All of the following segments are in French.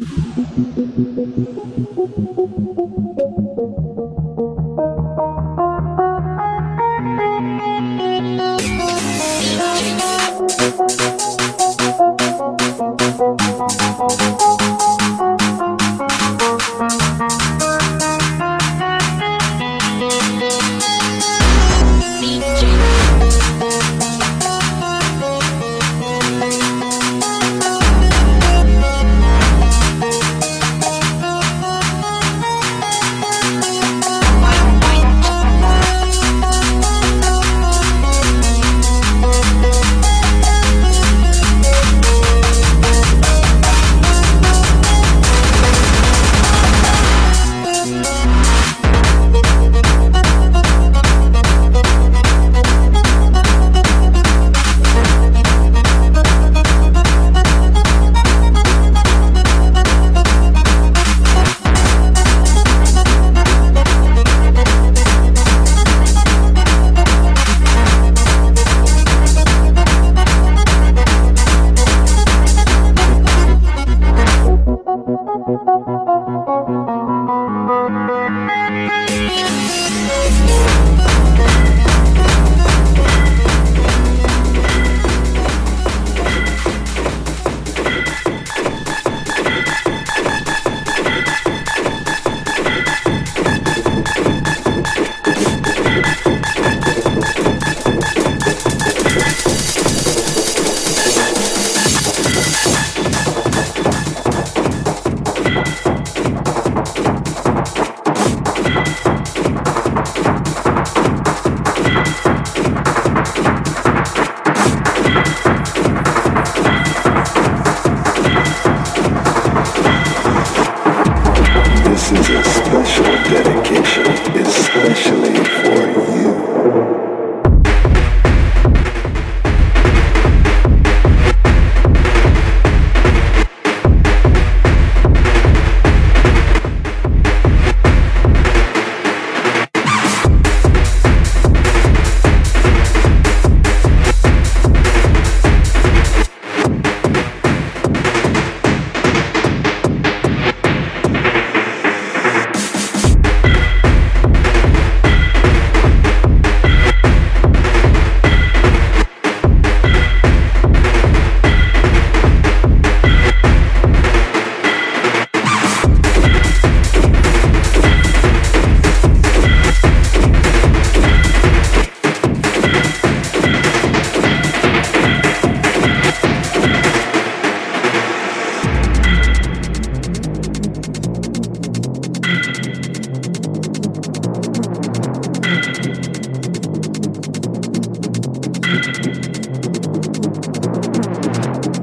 Thank you.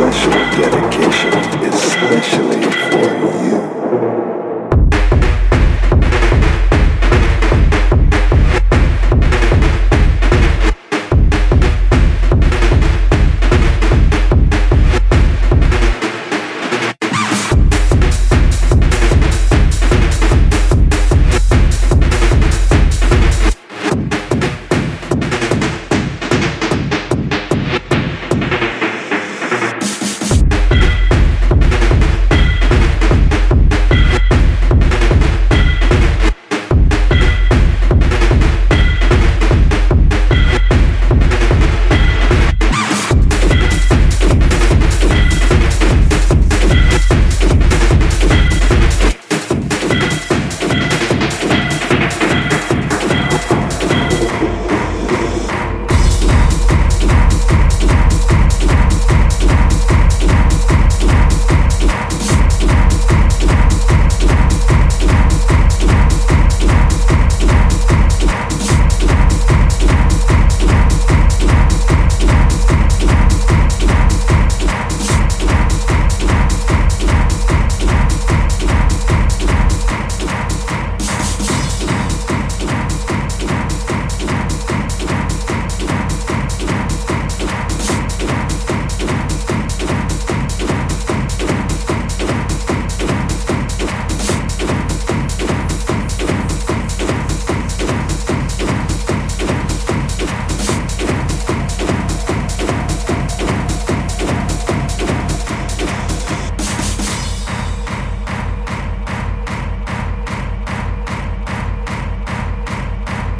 special dedication is specially